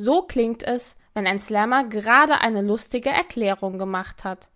So klingt es, wenn ein Slammer gerade eine lustige Erklärung gemacht hat.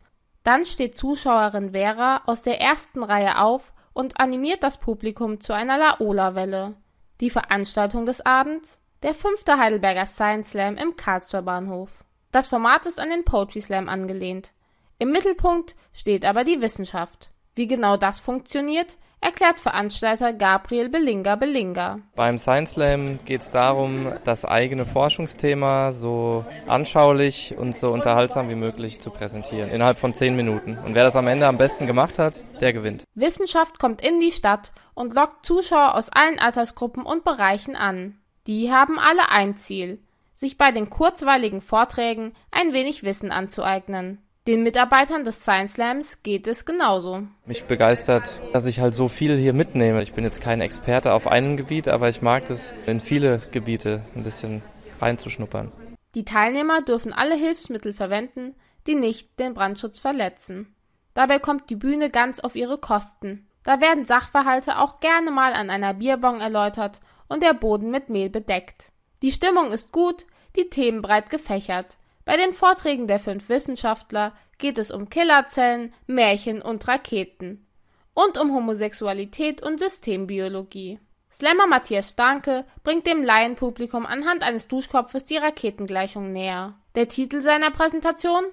Dann steht Zuschauerin Vera aus der ersten Reihe auf und animiert das Publikum zu einer Laola-Welle. Die Veranstaltung des Abends? Der fünfte Heidelberger Science Slam im Karlsruher Bahnhof. Das Format ist an den Poetry Slam angelehnt. Im Mittelpunkt steht aber die Wissenschaft. Wie genau das funktioniert, erklärt Veranstalter Gabriel Bellinger Bellinger. Beim Science Slam geht es darum, das eigene Forschungsthema so anschaulich und so unterhaltsam wie möglich zu präsentieren, innerhalb von zehn Minuten. Und wer das am Ende am besten gemacht hat, der gewinnt. Wissenschaft kommt in die Stadt und lockt Zuschauer aus allen Altersgruppen und Bereichen an. Die haben alle ein Ziel, sich bei den kurzweiligen Vorträgen ein wenig Wissen anzueignen. Den Mitarbeitern des Science Slams geht es genauso. Mich begeistert, dass ich halt so viel hier mitnehme. Ich bin jetzt kein Experte auf einem Gebiet, aber ich mag es, in viele Gebiete ein bisschen reinzuschnuppern. Die Teilnehmer dürfen alle Hilfsmittel verwenden, die nicht den Brandschutz verletzen. Dabei kommt die Bühne ganz auf ihre Kosten. Da werden Sachverhalte auch gerne mal an einer Bierbong erläutert und der Boden mit Mehl bedeckt. Die Stimmung ist gut, die Themen breit gefächert. Bei den Vorträgen der fünf Wissenschaftler geht es um Killerzellen, Märchen und Raketen. Und um Homosexualität und Systembiologie. Slammer Matthias Starke bringt dem Laienpublikum anhand eines Duschkopfes die Raketengleichung näher. Der Titel seiner Präsentation?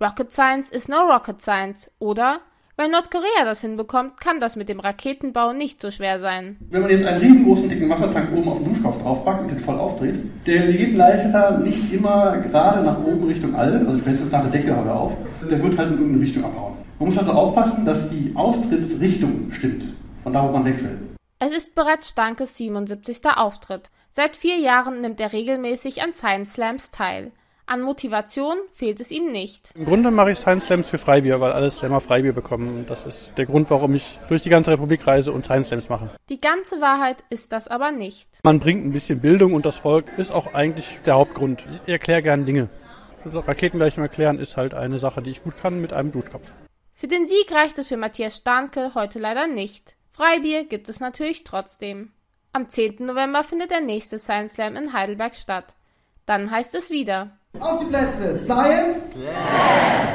Rocket Science is no Rocket Science oder wenn Nordkorea das hinbekommt, kann das mit dem Raketenbau nicht so schwer sein. Wenn man jetzt einen riesengroßen dicken Wassertank oben auf den Duschkopf draufpackt und den voll aufdreht, der Legetenleiter nicht immer gerade nach oben Richtung All, also ich jetzt nach der Decke aber auf, der wird halt in irgendeine Richtung abhauen. Man muss also aufpassen, dass die Austrittsrichtung stimmt, von da wo man weg will. Es ist bereits Stankes 77. Auftritt. Seit vier Jahren nimmt er regelmäßig an Science Slams teil. An Motivation fehlt es ihm nicht. Im Grunde mache ich Science Slams für Freibier, weil alle Slammer Freibier bekommen. Das ist der Grund, warum ich durch die ganze Republik reise und Science Slams mache. Die ganze Wahrheit ist das aber nicht. Man bringt ein bisschen Bildung und das Volk ist auch eigentlich der Hauptgrund. Ich erkläre gern Dinge. Raketengleichung erklären ist halt eine Sache, die ich gut kann mit einem Duschkopf. Für den Sieg reicht es für Matthias Starnke heute leider nicht. Freibier gibt es natürlich trotzdem. Am 10. November findet der nächste Science Slam in Heidelberg statt. Dann heißt es wieder auf die Plätze. Science. Yeah.